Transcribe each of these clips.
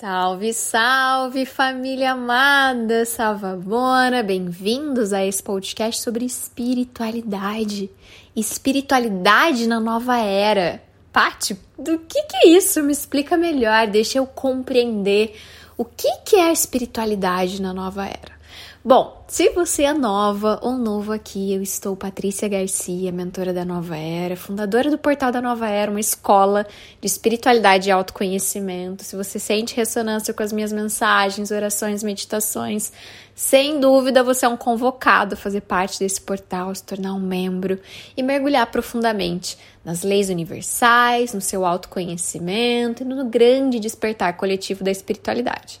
Salve, salve família amada, salvabona, bem-vindos a esse podcast sobre espiritualidade. Espiritualidade na nova era. Pati, do que que é isso? Me explica melhor, deixa eu compreender o que que é a espiritualidade na nova era. Bom, se você é nova ou novo aqui, eu estou Patrícia Garcia, mentora da Nova Era, fundadora do Portal da Nova Era, uma escola de espiritualidade e autoconhecimento. Se você sente ressonância com as minhas mensagens, orações, meditações, sem dúvida você é um convocado a fazer parte desse portal, se tornar um membro e mergulhar profundamente nas leis universais, no seu autoconhecimento e no grande despertar coletivo da espiritualidade.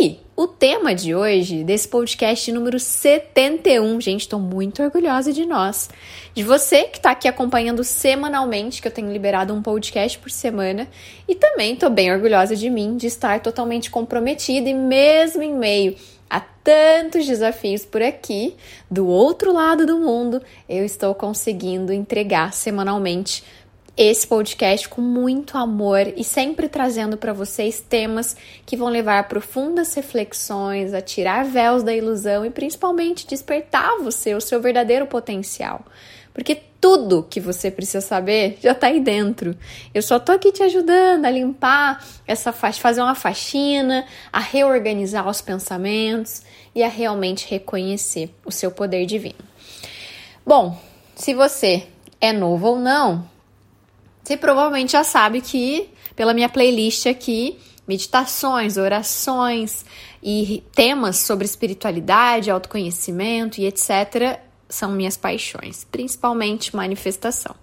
E o tema de hoje, desse podcast número 71, gente, estou muito orgulhosa de nós, de você que está aqui acompanhando semanalmente, que eu tenho liberado um podcast por semana, e também estou bem orgulhosa de mim, de estar totalmente comprometida e mesmo em meio a tantos desafios por aqui, do outro lado do mundo, eu estou conseguindo entregar semanalmente esse podcast com muito amor e sempre trazendo para vocês temas que vão levar a profundas reflexões, a tirar véus da ilusão e principalmente despertar você, o seu verdadeiro potencial. Porque tudo que você precisa saber já está aí dentro. Eu só tô aqui te ajudando a limpar essa faixa, fazer uma faxina, a reorganizar os pensamentos e a realmente reconhecer o seu poder divino. Bom, se você é novo ou não, você provavelmente já sabe que, pela minha playlist aqui, meditações, orações e temas sobre espiritualidade, autoconhecimento e etc. são minhas paixões, principalmente manifestação.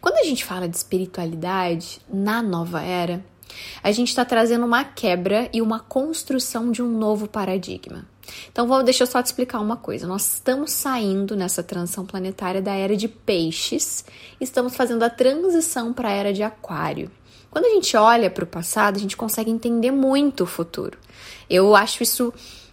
Quando a gente fala de espiritualidade na nova era, a gente está trazendo uma quebra e uma construção de um novo paradigma. Então, vou, deixa eu só te explicar uma coisa. Nós estamos saindo nessa transição planetária da era de peixes, estamos fazendo a transição para a era de aquário. Quando a gente olha para o passado, a gente consegue entender muito o futuro. Eu acho isso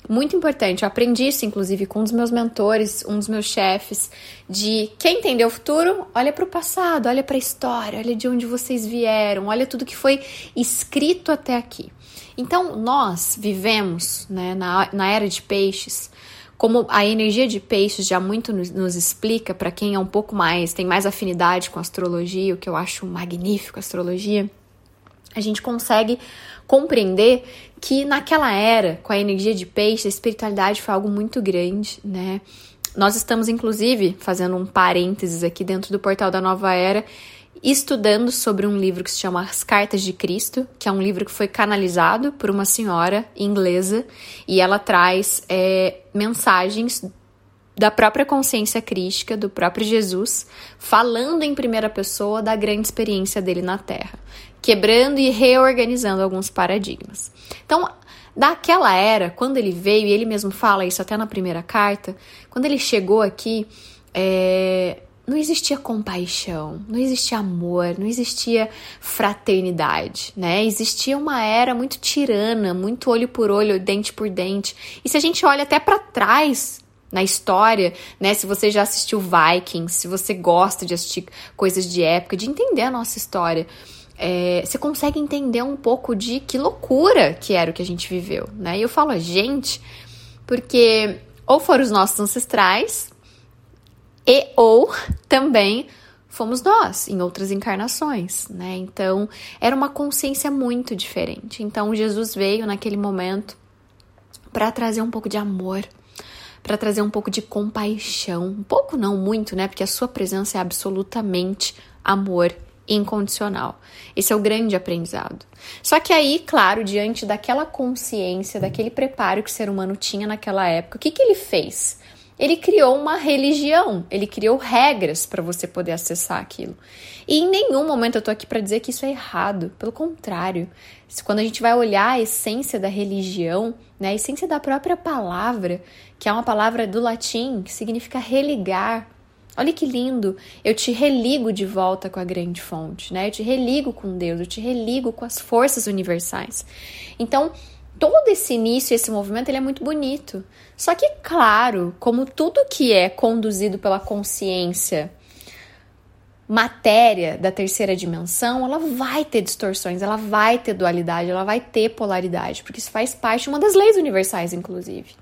muito importante. Eu aprendi isso, inclusive, com um dos meus mentores, um dos meus chefes, de quem entender o futuro, olha para o passado, olha para a história, olha de onde vocês vieram, olha tudo que foi escrito até aqui. Então, nós vivemos né, na, na era de peixes, como a energia de peixes já muito nos, nos explica, para quem é um pouco mais, tem mais afinidade com astrologia, o que eu acho magnífico, astrologia, a gente consegue compreender que naquela era, com a energia de peixe, a espiritualidade foi algo muito grande, né? Nós estamos, inclusive, fazendo um parênteses aqui dentro do portal da Nova Era, estudando sobre um livro que se chama As Cartas de Cristo, que é um livro que foi canalizado por uma senhora inglesa e ela traz é, mensagens da própria consciência crística, do próprio Jesus, falando em primeira pessoa da grande experiência dele na Terra, quebrando e reorganizando alguns paradigmas. Então, daquela era, quando ele veio, e ele mesmo fala isso até na primeira carta, quando ele chegou aqui, é, não existia compaixão, não existia amor, não existia fraternidade, né? Existia uma era muito tirana, muito olho por olho, dente por dente. E se a gente olha até para trás na história, né? Se você já assistiu Vikings, se você gosta de assistir coisas de época, de entender a nossa história, é, você consegue entender um pouco de que loucura que era o que a gente viveu, né? E eu falo a gente porque ou foram os nossos ancestrais e ou também fomos nós em outras encarnações, né? Então, era uma consciência muito diferente. Então, Jesus veio naquele momento para trazer um pouco de amor, para trazer um pouco de compaixão, um pouco não muito, né? Porque a sua presença é absolutamente amor incondicional. Esse é o grande aprendizado. Só que aí, claro, diante daquela consciência, daquele preparo que o ser humano tinha naquela época, o que que ele fez? Ele criou uma religião, ele criou regras para você poder acessar aquilo. E em nenhum momento eu tô aqui para dizer que isso é errado, pelo contrário. Quando a gente vai olhar a essência da religião, né, a essência da própria palavra, que é uma palavra do latim que significa religar. Olha que lindo! Eu te religo de volta com a grande fonte, né? Eu te religo com Deus, eu te religo com as forças universais. Então, todo esse início, esse movimento, ele é muito bonito. Só que, claro, como tudo que é conduzido pela consciência matéria da terceira dimensão, ela vai ter distorções, ela vai ter dualidade, ela vai ter polaridade, porque isso faz parte de uma das leis universais, inclusive.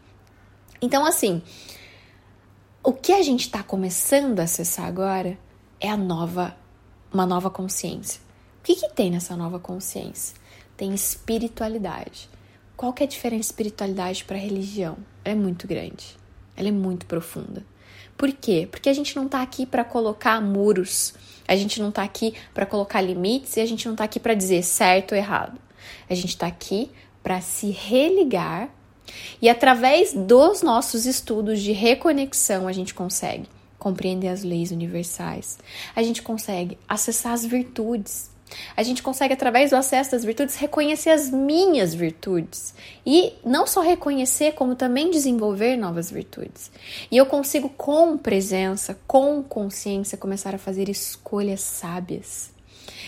Então, assim, o que a gente está começando a acessar agora é a nova, uma nova consciência. O que, que tem nessa nova consciência? Tem espiritualidade. Qual que é a diferença de espiritualidade para religião? Ela é muito grande. Ela é muito profunda. Por quê? Porque a gente não está aqui para colocar muros. A gente não está aqui para colocar limites e a gente não está aqui para dizer certo ou errado. A gente está aqui para se religar e através dos nossos estudos de reconexão, a gente consegue compreender as leis universais, a gente consegue acessar as virtudes, a gente consegue, através do acesso das virtudes, reconhecer as minhas virtudes. E não só reconhecer, como também desenvolver novas virtudes. E eu consigo, com presença, com consciência, começar a fazer escolhas sábias.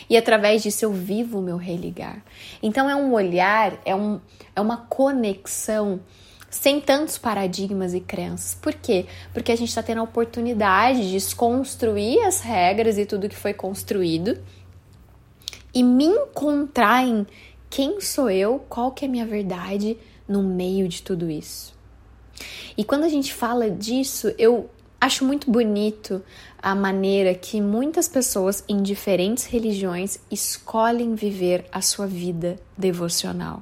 E através disso eu vivo o meu religar. Então é um olhar, é um, é uma conexão sem tantos paradigmas e crenças. Por quê? Porque a gente está tendo a oportunidade de desconstruir as regras e tudo que foi construído e me encontrar em quem sou eu, qual que é a minha verdade no meio de tudo isso. E quando a gente fala disso, eu acho muito bonito a maneira que muitas pessoas em diferentes religiões escolhem viver a sua vida devocional.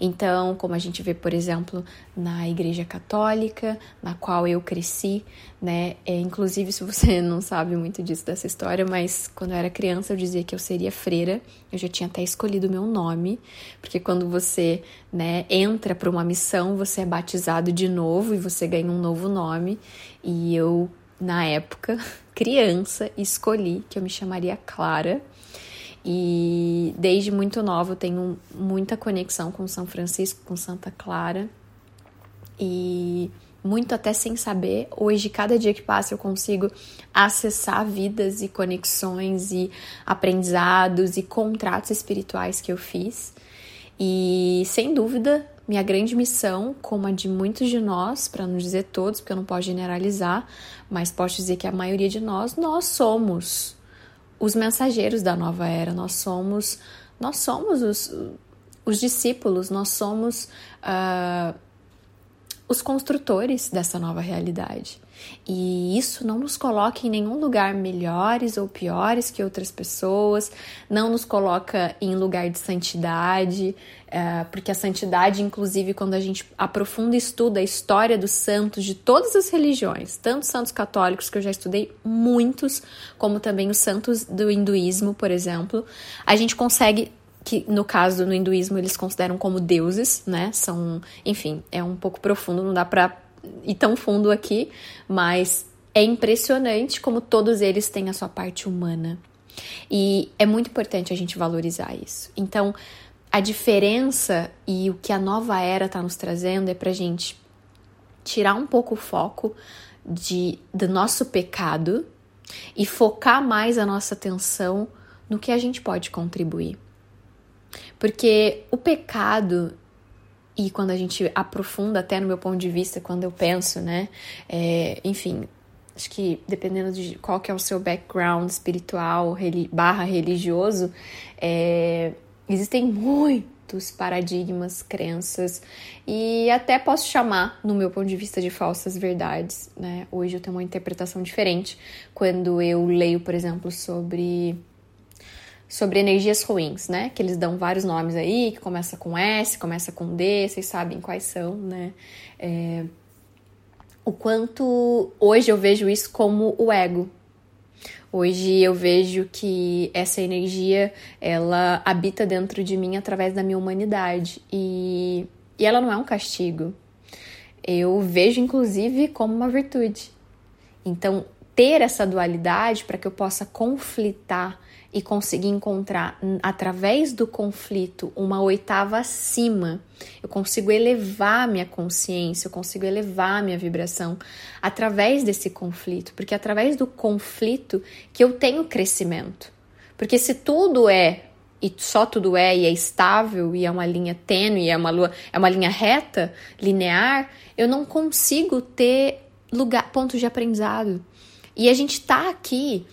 Então, como a gente vê, por exemplo, na Igreja Católica, na qual eu cresci, né? É, inclusive, se você não sabe muito disso dessa história, mas quando eu era criança eu dizia que eu seria freira. Eu já tinha até escolhido o meu nome, porque quando você, né, entra para uma missão, você é batizado de novo e você ganha um novo nome. E eu, na época, criança, escolhi que eu me chamaria Clara e desde muito nova eu tenho muita conexão com São Francisco, com Santa Clara. E muito até sem saber, hoje, cada dia que passa, eu consigo acessar vidas e conexões e aprendizados e contratos espirituais que eu fiz. E sem dúvida, minha grande missão, como a de muitos de nós, para não dizer todos, porque eu não posso generalizar, mas posso dizer que a maioria de nós, nós somos os mensageiros da nova era, nós somos, nós somos os, os discípulos, nós somos uh, os construtores dessa nova realidade. E isso não nos coloca em nenhum lugar melhores ou piores que outras pessoas, não nos coloca em lugar de santidade, é, porque a santidade, inclusive, quando a gente aprofunda e estuda a história dos santos de todas as religiões, tanto santos católicos, que eu já estudei muitos, como também os santos do hinduísmo, por exemplo, a gente consegue que no caso no hinduísmo eles consideram como deuses, né? São, enfim, é um pouco profundo, não dá para ir tão fundo aqui, mas é impressionante como todos eles têm a sua parte humana. E é muito importante a gente valorizar isso. Então, a diferença e o que a nova era está nos trazendo é para gente tirar um pouco o foco de, do nosso pecado e focar mais a nossa atenção no que a gente pode contribuir. Porque o pecado, e quando a gente aprofunda, até no meu ponto de vista, quando eu penso, né? É, enfim, acho que dependendo de qual que é o seu background espiritual barra religioso, é, Existem muitos paradigmas, crenças e até posso chamar, no meu ponto de vista, de falsas verdades. Né? Hoje eu tenho uma interpretação diferente quando eu leio, por exemplo, sobre sobre energias ruins, né? Que eles dão vários nomes aí, que começa com S, começa com D, vocês sabem quais são, né? É... O quanto hoje eu vejo isso como o ego, Hoje eu vejo que essa energia ela habita dentro de mim através da minha humanidade e, e ela não é um castigo. Eu vejo inclusive como uma virtude. Então, ter essa dualidade para que eu possa conflitar e conseguir encontrar através do conflito uma oitava acima. Eu consigo elevar minha consciência, eu consigo elevar minha vibração através desse conflito, porque é através do conflito que eu tenho crescimento. Porque se tudo é e só tudo é e é estável e é uma linha tênue, é uma lua, é uma linha reta, linear, eu não consigo ter lugar pontos de aprendizado. E a gente tá aqui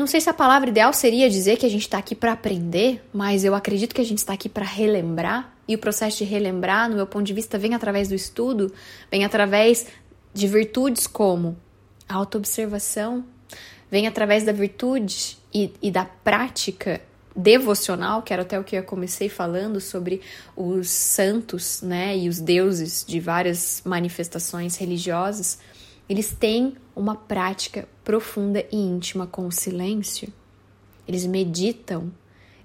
Não sei se a palavra ideal seria dizer que a gente está aqui para aprender, mas eu acredito que a gente está aqui para relembrar. E o processo de relembrar, no meu ponto de vista, vem através do estudo, vem através de virtudes como a autoobservação, vem através da virtude e, e da prática devocional, que era até o que eu comecei falando sobre os santos, né, e os deuses de várias manifestações religiosas, eles têm uma prática profunda e íntima com o silêncio. Eles meditam,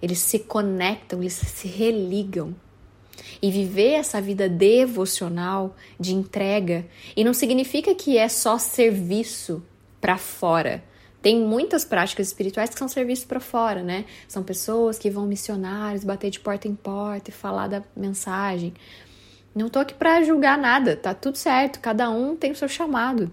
eles se conectam, eles se religam. E viver essa vida devocional de entrega, e não significa que é só serviço para fora, tem muitas práticas espirituais que são serviços para fora, né? São pessoas que vão missionários, bater de porta em porta e falar da mensagem. Não tô aqui para julgar nada, tá tudo certo, cada um tem o seu chamado.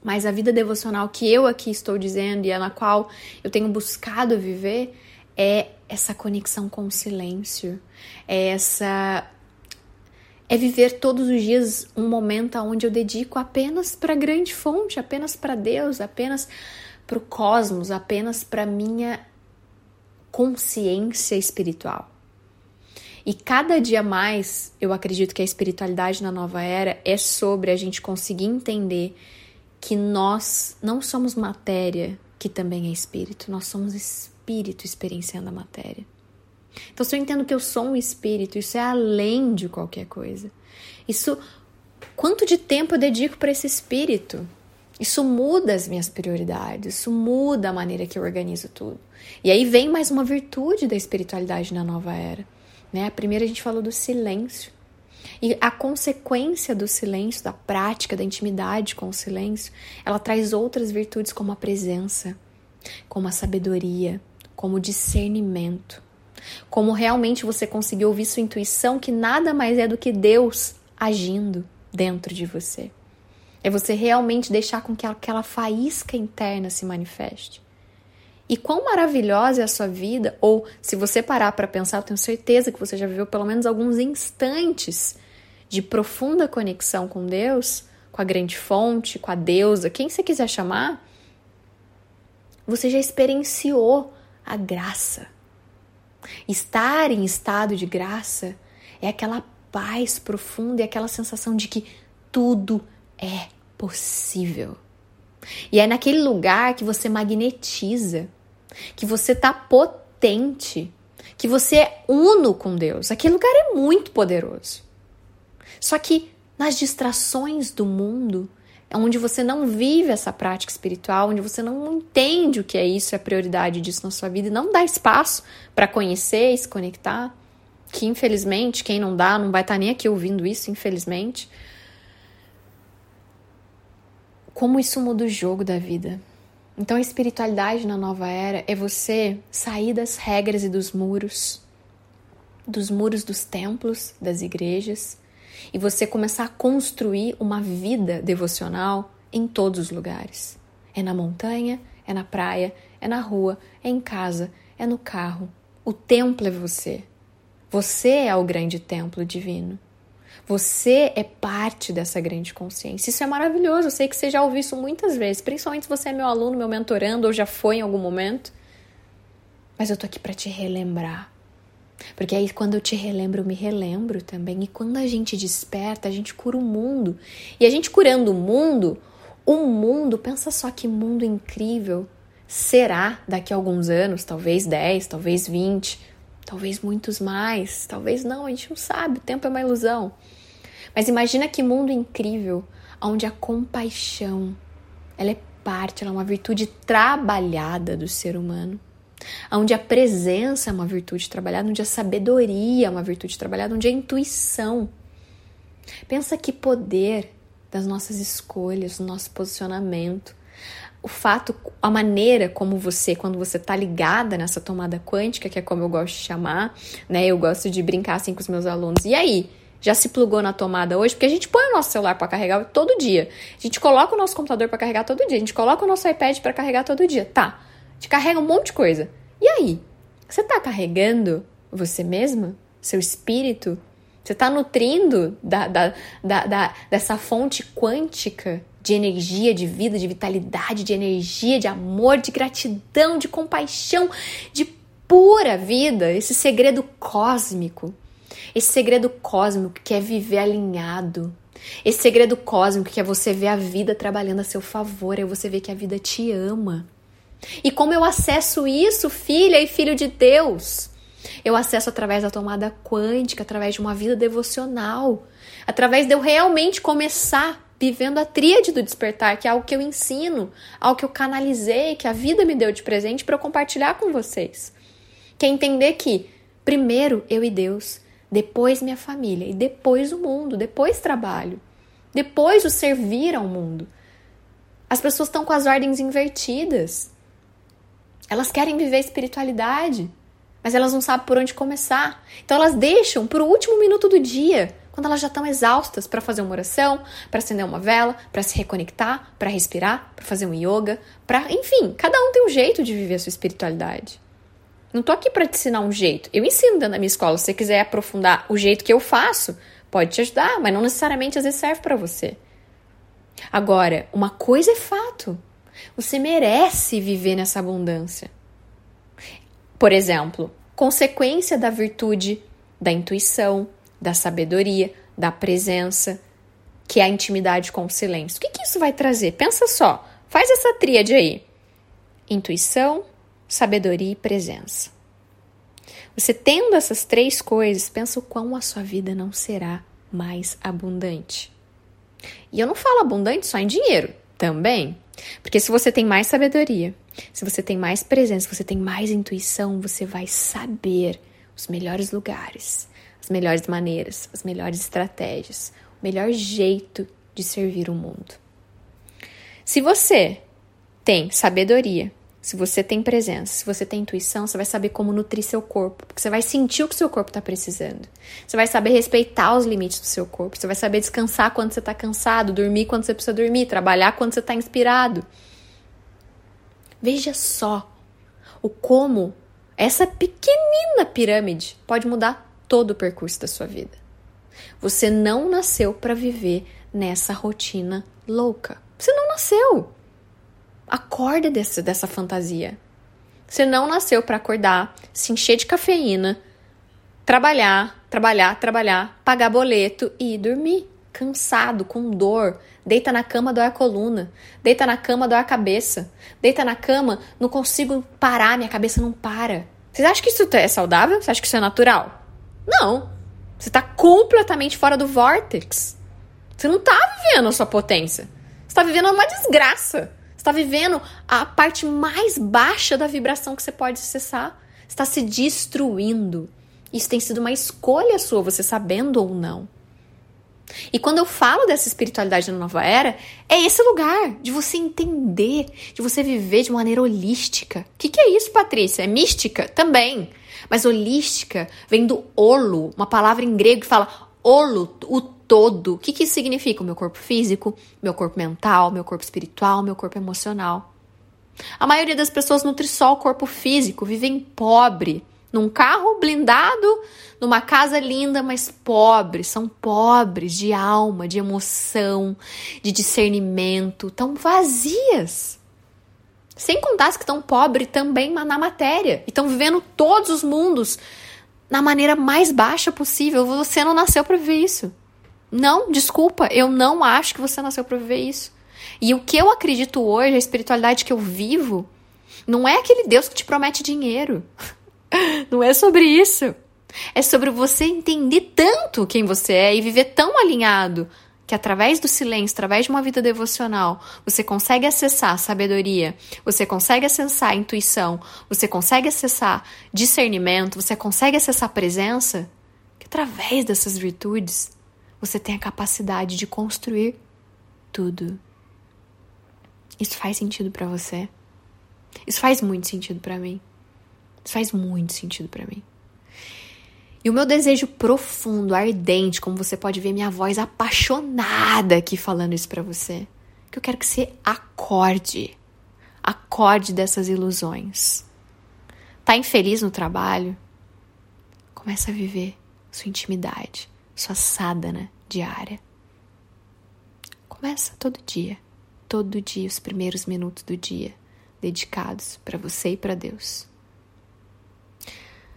Mas a vida devocional que eu aqui estou dizendo e a na qual eu tenho buscado viver é essa conexão com o silêncio, é essa é viver todos os dias um momento onde eu dedico apenas para a grande fonte, apenas para Deus, apenas para o cosmos, apenas para minha consciência espiritual. E cada dia mais, eu acredito que a espiritualidade na nova era é sobre a gente conseguir entender que nós não somos matéria, que também é espírito, nós somos espírito experienciando a matéria. Então, se eu entendo que eu sou um espírito, isso é além de qualquer coisa. Isso, quanto de tempo eu dedico para esse espírito? Isso muda as minhas prioridades, isso muda a maneira que eu organizo tudo. E aí vem mais uma virtude da espiritualidade na nova era. Né? A primeira a gente falou do silêncio. E a consequência do silêncio, da prática, da intimidade com o silêncio, ela traz outras virtudes como a presença, como a sabedoria, como o discernimento, como realmente você conseguir ouvir sua intuição, que nada mais é do que Deus agindo dentro de você. É você realmente deixar com que aquela faísca interna se manifeste. E quão maravilhosa é a sua vida, ou se você parar para pensar, eu tenho certeza que você já viveu pelo menos alguns instantes de profunda conexão com Deus, com a grande fonte, com a deusa, quem você quiser chamar, você já experienciou a graça. Estar em estado de graça é aquela paz profunda e aquela sensação de que tudo é possível. E é naquele lugar que você magnetiza, que você tá potente, que você é uno com Deus. Aquele lugar é muito poderoso. Só que nas distrações do mundo, é onde você não vive essa prática espiritual, onde você não entende o que é isso, a prioridade disso na sua vida e não dá espaço para conhecer e se conectar, que infelizmente quem não dá não vai estar tá nem aqui ouvindo isso, infelizmente como isso muda o jogo da vida. Então, a espiritualidade na nova era é você sair das regras e dos muros, dos muros dos templos, das igrejas, e você começar a construir uma vida devocional em todos os lugares. É na montanha, é na praia, é na rua, é em casa, é no carro. O templo é você. Você é o grande templo divino. Você é parte dessa grande consciência. Isso é maravilhoso. Eu sei que você já ouviu isso muitas vezes, principalmente se você é meu aluno, meu mentorando ou já foi em algum momento. Mas eu tô aqui para te relembrar. Porque aí quando eu te relembro, eu me relembro também. E quando a gente desperta, a gente cura o mundo. E a gente curando o mundo, o mundo, pensa só que mundo incrível será daqui a alguns anos, talvez 10, talvez 20, talvez muitos mais, talvez não, a gente não sabe, o tempo é uma ilusão. Mas imagina que mundo incrível, onde a compaixão, ela é parte, ela é uma virtude trabalhada do ser humano. Onde a presença é uma virtude trabalhada, onde a sabedoria é uma virtude trabalhada, onde a intuição. Pensa que poder das nossas escolhas, do nosso posicionamento, o fato, a maneira como você, quando você tá ligada nessa tomada quântica, que é como eu gosto de chamar, né? Eu gosto de brincar assim com os meus alunos. E aí? Já se plugou na tomada hoje? Porque a gente põe o nosso celular para carregar todo dia. A gente coloca o nosso computador para carregar todo dia. A gente coloca o nosso iPad para carregar todo dia. Tá. A gente carrega um monte de coisa. E aí? Você tá carregando você mesma? Seu espírito? Você tá nutrindo da, da, da, da dessa fonte quântica de energia, de vida, de vitalidade, de energia, de amor, de gratidão, de compaixão, de pura vida, esse segredo cósmico. Esse segredo cósmico que é viver alinhado. Esse segredo cósmico que é você ver a vida trabalhando a seu favor, é você ver que a vida te ama. E como eu acesso isso, filha e filho de Deus? Eu acesso através da tomada quântica, através de uma vida devocional, através de eu realmente começar vivendo a tríade do despertar, que é algo que eu ensino, algo que eu canalizei, que a vida me deu de presente para eu compartilhar com vocês. Que é entender que primeiro eu e Deus, depois minha família e depois o mundo, depois trabalho, depois o servir ao mundo. As pessoas estão com as ordens invertidas. Elas querem viver espiritualidade, mas elas não sabem por onde começar. Então elas deixam para o último minuto do dia quando elas já estão exaustas para fazer uma oração, para acender uma vela, para se reconectar, para respirar, para fazer um yoga, para, enfim, cada um tem um jeito de viver a sua espiritualidade. Não tô aqui para te ensinar um jeito. Eu ensino dentro da minha escola. Se você quiser aprofundar o jeito que eu faço, pode te ajudar, mas não necessariamente às vezes serve para você. Agora, uma coisa é fato. Você merece viver nessa abundância. Por exemplo, consequência da virtude da intuição, da sabedoria, da presença, que é a intimidade com o silêncio. O que, que isso vai trazer? Pensa só, faz essa tríade aí: intuição, sabedoria e presença. Você tendo essas três coisas, pensa o quão a sua vida não será mais abundante. E eu não falo abundante só em dinheiro, também. Porque se você tem mais sabedoria, se você tem mais presença, se você tem mais intuição, você vai saber os melhores lugares, as melhores maneiras, as melhores estratégias, o melhor jeito de servir o mundo. Se você tem sabedoria, se você tem presença, se você tem intuição, você vai saber como nutrir seu corpo, porque você vai sentir o que seu corpo está precisando. Você vai saber respeitar os limites do seu corpo, você vai saber descansar quando você está cansado, dormir quando você precisa dormir, trabalhar quando você está inspirado. Veja só o como essa pequenina pirâmide pode mudar todo o percurso da sua vida. Você não nasceu para viver nessa rotina louca. Você não nasceu. Acorda desse, dessa fantasia. Você não nasceu para acordar, se encher de cafeína, trabalhar, trabalhar, trabalhar, pagar boleto e ir dormir. Cansado, com dor, deita na cama, dói a coluna, deita na cama, dói a cabeça, deita na cama, não consigo parar, minha cabeça não para. Vocês acham que isso é saudável? Você acha que isso é natural? Não. Você está completamente fora do vortex. Você não está vivendo a sua potência. Você está vivendo uma desgraça. Você está vivendo a parte mais baixa da vibração que você pode acessar. Você está se destruindo. Isso tem sido uma escolha sua, você sabendo ou não. E quando eu falo dessa espiritualidade na nova era, é esse lugar de você entender, de você viver de maneira holística. O que, que é isso, Patrícia? É mística? Também. Mas holística vem do olo, uma palavra em grego que fala olo, o todo. O que, que isso significa? O meu corpo físico, meu corpo mental, meu corpo espiritual, meu corpo emocional. A maioria das pessoas nutre só o corpo físico, vivem pobre, num carro blindado, numa casa linda, mas pobres, são pobres de alma, de emoção, de discernimento, tão vazias. Sem contar as que estão pobres também na matéria. E estão vivendo todos os mundos na maneira mais baixa possível. Você não nasceu para viver isso. Não, desculpa, eu não acho que você nasceu para viver isso. E o que eu acredito hoje, a espiritualidade que eu vivo, não é aquele Deus que te promete dinheiro. Não é sobre isso. É sobre você entender tanto quem você é e viver tão alinhado que através do silêncio, através de uma vida devocional, você consegue acessar sabedoria, você consegue acessar intuição, você consegue acessar discernimento, você consegue acessar presença, que através dessas virtudes você tem a capacidade de construir tudo. Isso faz sentido para você? Isso faz muito sentido para mim. Isso faz muito sentido para mim. E o meu desejo profundo, ardente, como você pode ver minha voz apaixonada aqui falando isso para você, que eu quero que você acorde. Acorde dessas ilusões. Tá infeliz no trabalho? Começa a viver sua intimidade, sua sadhana diária. Começa todo dia. todo dia os primeiros minutos do dia dedicados para você e para Deus.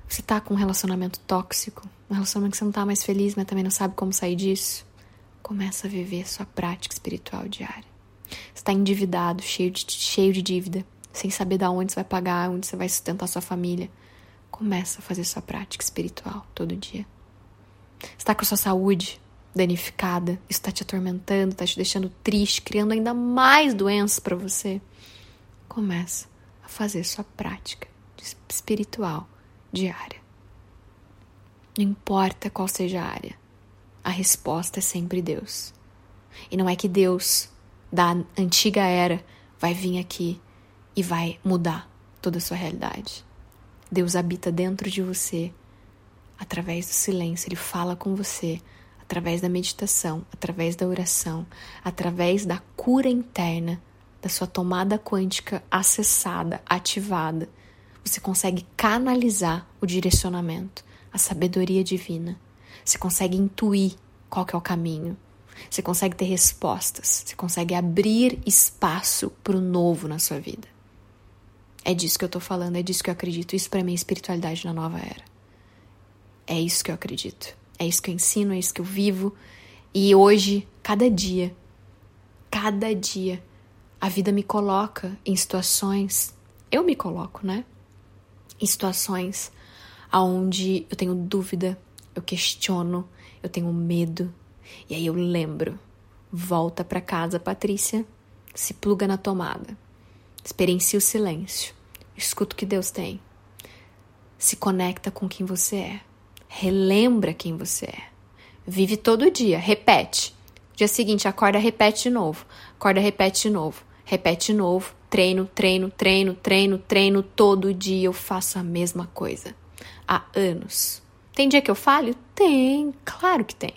Você tá com um relacionamento tóxico, um relacionamento que você não tá mais feliz, mas também não sabe como sair disso? Começa a viver sua prática espiritual diária. Você tá endividado, cheio de, cheio de dívida, sem saber de onde você vai pagar, onde você vai sustentar sua família. Começa a fazer sua prática espiritual todo dia. Você está com a sua saúde danificada, isso está te atormentando, está te deixando triste, criando ainda mais doenças para você. Começa a fazer sua prática espiritual diária. Não importa qual seja a área, a resposta é sempre Deus. E não é que Deus da antiga era vai vir aqui e vai mudar toda a sua realidade. Deus habita dentro de você através do silêncio, ele fala com você através da meditação, através da oração, através da cura interna, da sua tomada quântica acessada, ativada. Você consegue canalizar o direcionamento, a sabedoria divina. Você consegue intuir qual que é o caminho. Você consegue ter respostas. Você consegue abrir espaço para o novo na sua vida. É disso que eu tô falando, é disso que eu acredito. Isso para mim é espiritualidade na nova era. É isso que eu acredito. É isso que eu ensino, é isso que eu vivo. E hoje, cada dia, cada dia, a vida me coloca em situações, eu me coloco, né? Em situações aonde eu tenho dúvida, eu questiono, eu tenho medo. E aí eu lembro, volta para casa, Patrícia, se pluga na tomada. Experiencia o silêncio. Escuta o que Deus tem. Se conecta com quem você é. Relembra quem você é. Vive todo dia, repete. Dia seguinte, acorda, repete de novo. Acorda, repete de novo. Repete de novo. Treino, treino, treino, treino, treino. Todo dia eu faço a mesma coisa. Há anos. Tem dia que eu falho? Tem, claro que tem.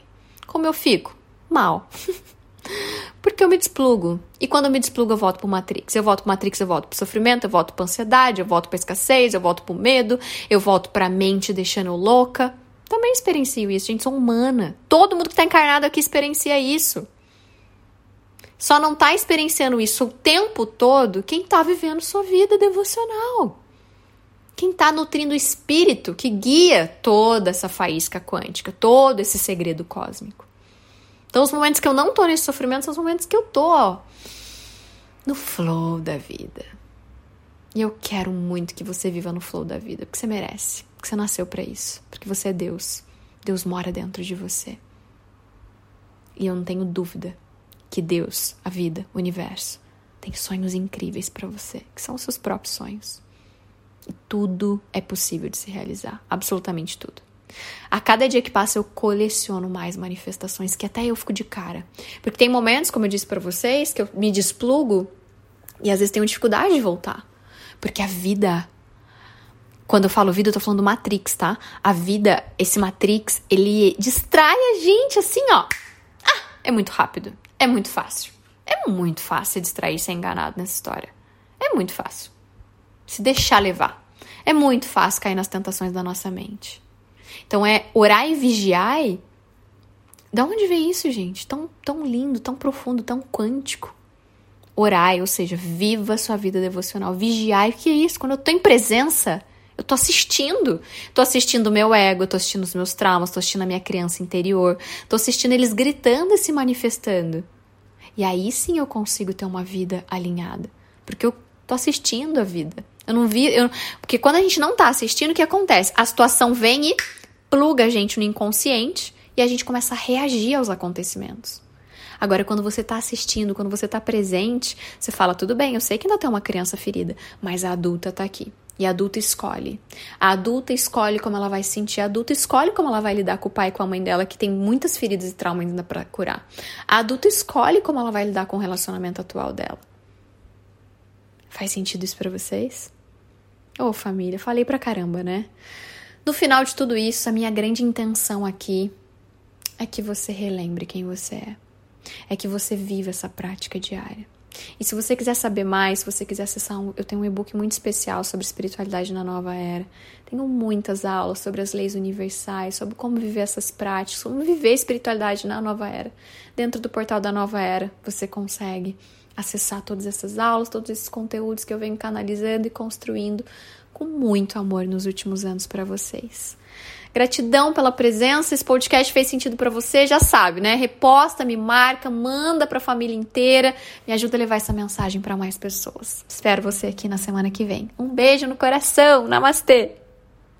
Como eu fico? Mal. Porque eu me desplugo. E quando eu me desplugo, eu volto pro Matrix. Eu volto pro Matrix, eu volto pro sofrimento, eu volto pra ansiedade, eu volto pra escassez, eu volto pro medo, eu volto pra mente deixando louca. Também experiencio isso, gente. Sou humana. Todo mundo que tá encarnado aqui experiencia isso. Só não tá experienciando isso o tempo todo quem tá vivendo sua vida devocional. Quem tá nutrindo o espírito que guia toda essa faísca quântica, todo esse segredo cósmico. Então, os momentos que eu não tô nesse sofrimento são os momentos que eu tô no flow da vida. E eu quero muito que você viva no flow da vida, porque você merece, porque você nasceu para isso, porque você é Deus. Deus mora dentro de você. E eu não tenho dúvida que Deus, a vida, o universo, tem sonhos incríveis para você, que são os seus próprios sonhos. E tudo é possível de se realizar, absolutamente tudo. A cada dia que passa eu coleciono mais manifestações que até eu fico de cara. Porque tem momentos, como eu disse para vocês, que eu me desplugo e às vezes tenho dificuldade de voltar. Porque a vida quando eu falo vida, eu tô falando Matrix, tá? A vida, esse Matrix, ele distrai a gente assim, ó. Ah, é muito rápido. É muito fácil. É muito fácil distrair ser enganado nessa história. É muito fácil. Se deixar levar. É muito fácil cair nas tentações da nossa mente. Então é orar e vigiar. Da onde vem isso, gente? Tão, tão lindo, tão profundo, tão quântico. Orai, ou seja, viva sua vida devocional. Vigiai, que é isso? Quando eu tô em presença, eu tô assistindo. Tô assistindo o meu ego, tô assistindo os meus traumas, tô assistindo a minha criança interior, tô assistindo eles gritando e se manifestando. E aí sim eu consigo ter uma vida alinhada. Porque eu tô assistindo a vida. Eu não vi. Eu... Porque quando a gente não tá assistindo, o que acontece? A situação vem e pluga a gente no inconsciente e a gente começa a reagir aos acontecimentos. Agora, quando você está assistindo, quando você está presente, você fala: tudo bem, eu sei que ainda tem uma criança ferida, mas a adulta está aqui. E a adulta escolhe. A adulta escolhe como ela vai se sentir. A adulta escolhe como ela vai lidar com o pai e com a mãe dela, que tem muitas feridas e traumas ainda para curar. A adulta escolhe como ela vai lidar com o relacionamento atual dela. Faz sentido isso para vocês? Ô, oh, família, falei pra caramba, né? No final de tudo isso, a minha grande intenção aqui é que você relembre quem você é. É que você viva essa prática diária. E se você quiser saber mais, se você quiser acessar, um, eu tenho um e-book muito especial sobre espiritualidade na nova era. Tenho muitas aulas sobre as leis universais, sobre como viver essas práticas, como viver espiritualidade na nova era. Dentro do portal da nova era, você consegue acessar todas essas aulas, todos esses conteúdos que eu venho canalizando e construindo com muito amor nos últimos anos para vocês. Gratidão pela presença. Esse podcast fez sentido para você, já sabe, né? Reposta, me marca, manda para a família inteira, me ajuda a levar essa mensagem para mais pessoas. Espero você aqui na semana que vem. Um beijo no coração. Namastê.